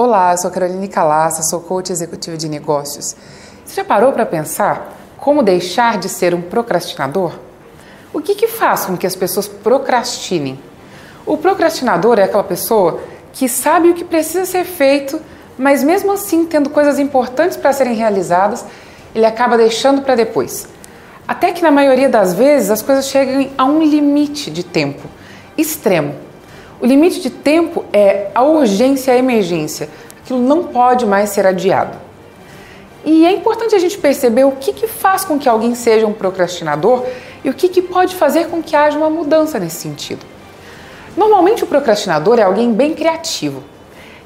Olá, eu sou Caroline Calassa, sou coach executiva de negócios. Você já parou para pensar como deixar de ser um procrastinador? O que, que faz com que as pessoas procrastinem? O procrastinador é aquela pessoa que sabe o que precisa ser feito, mas mesmo assim, tendo coisas importantes para serem realizadas, ele acaba deixando para depois. Até que na maioria das vezes as coisas chegam a um limite de tempo extremo. O limite de tempo é a urgência, a emergência. Aquilo não pode mais ser adiado. E é importante a gente perceber o que, que faz com que alguém seja um procrastinador e o que, que pode fazer com que haja uma mudança nesse sentido. Normalmente o procrastinador é alguém bem criativo.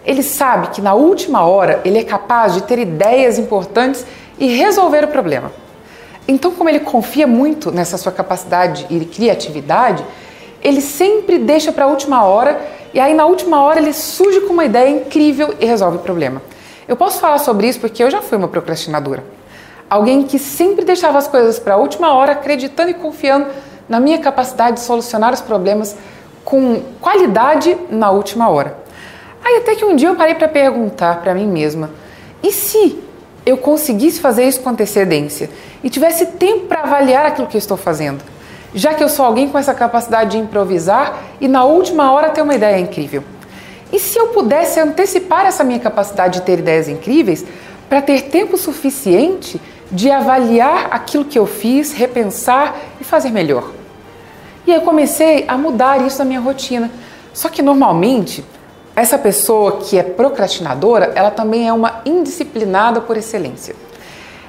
Ele sabe que na última hora ele é capaz de ter ideias importantes e resolver o problema. Então, como ele confia muito nessa sua capacidade e criatividade, ele sempre deixa para a última hora e aí na última hora ele surge com uma ideia incrível e resolve o problema. Eu posso falar sobre isso porque eu já fui uma procrastinadora. Alguém que sempre deixava as coisas para a última hora, acreditando e confiando na minha capacidade de solucionar os problemas com qualidade na última hora. Aí até que um dia eu parei para perguntar para mim mesma: e se eu conseguisse fazer isso com antecedência e tivesse tempo para avaliar aquilo que eu estou fazendo? Já que eu sou alguém com essa capacidade de improvisar e na última hora ter uma ideia incrível? E se eu pudesse antecipar essa minha capacidade de ter ideias incríveis para ter tempo suficiente de avaliar aquilo que eu fiz, repensar e fazer melhor? E eu comecei a mudar isso na minha rotina. Só que normalmente essa pessoa que é procrastinadora, ela também é uma indisciplinada por excelência.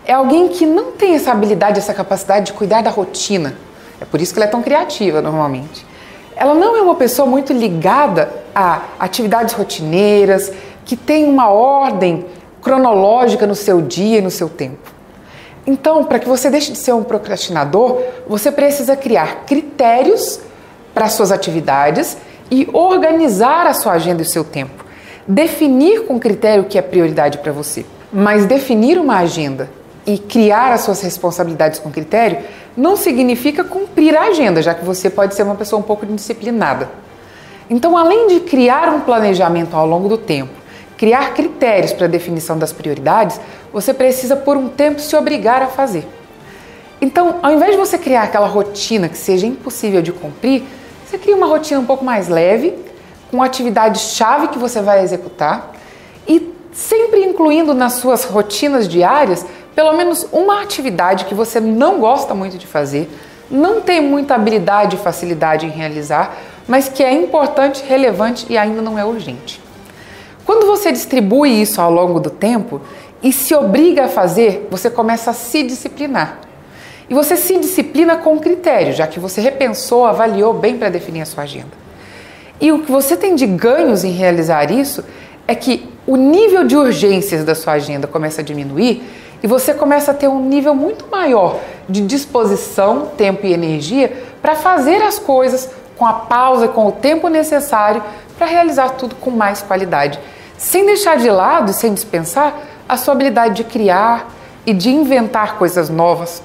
É alguém que não tem essa habilidade, essa capacidade de cuidar da rotina, é por isso que ela é tão criativa normalmente. Ela não é uma pessoa muito ligada a atividades rotineiras, que tem uma ordem cronológica no seu dia e no seu tempo. Então, para que você deixe de ser um procrastinador, você precisa criar critérios para suas atividades e organizar a sua agenda e o seu tempo. Definir com critério o que é prioridade para você. Mas definir uma agenda e criar as suas responsabilidades com critério não significa cumprir a agenda, já que você pode ser uma pessoa um pouco disciplinada. Então, além de criar um planejamento ao longo do tempo, criar critérios para a definição das prioridades, você precisa por um tempo se obrigar a fazer. Então, ao invés de você criar aquela rotina que seja impossível de cumprir, você cria uma rotina um pouco mais leve, com atividades-chave que você vai executar e sempre incluindo nas suas rotinas diárias pelo menos uma atividade que você não gosta muito de fazer, não tem muita habilidade e facilidade em realizar, mas que é importante, relevante e ainda não é urgente. Quando você distribui isso ao longo do tempo e se obriga a fazer, você começa a se disciplinar. E você se disciplina com critério, já que você repensou, avaliou bem para definir a sua agenda. E o que você tem de ganhos em realizar isso é que o nível de urgências da sua agenda começa a diminuir e você começa a ter um nível muito maior de disposição, tempo e energia para fazer as coisas com a pausa, com o tempo necessário para realizar tudo com mais qualidade, sem deixar de lado e sem dispensar a sua habilidade de criar e de inventar coisas novas.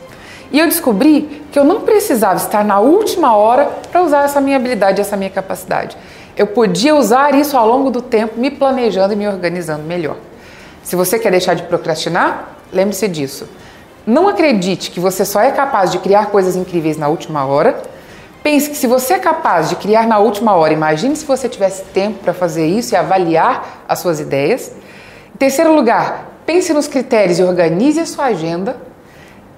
E eu descobri que eu não precisava estar na última hora para usar essa minha habilidade, essa minha capacidade. Eu podia usar isso ao longo do tempo, me planejando e me organizando melhor. Se você quer deixar de procrastinar, Lembre-se disso. Não acredite que você só é capaz de criar coisas incríveis na última hora. Pense que se você é capaz de criar na última hora, imagine se você tivesse tempo para fazer isso e avaliar as suas ideias. Em terceiro lugar, pense nos critérios e organize a sua agenda.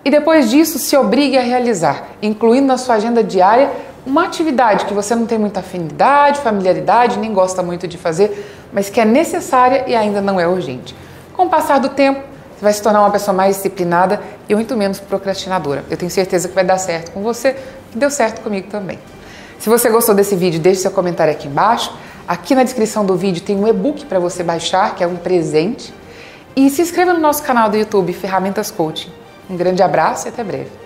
E depois disso, se obrigue a realizar, incluindo na sua agenda diária uma atividade que você não tem muita afinidade, familiaridade, nem gosta muito de fazer, mas que é necessária e ainda não é urgente. Com o passar do tempo, você vai se tornar uma pessoa mais disciplinada e muito menos procrastinadora. Eu tenho certeza que vai dar certo com você, que deu certo comigo também. Se você gostou desse vídeo, deixe seu comentário aqui embaixo. Aqui na descrição do vídeo tem um e-book para você baixar, que é um presente. E se inscreva no nosso canal do YouTube Ferramentas Coaching. Um grande abraço e até breve.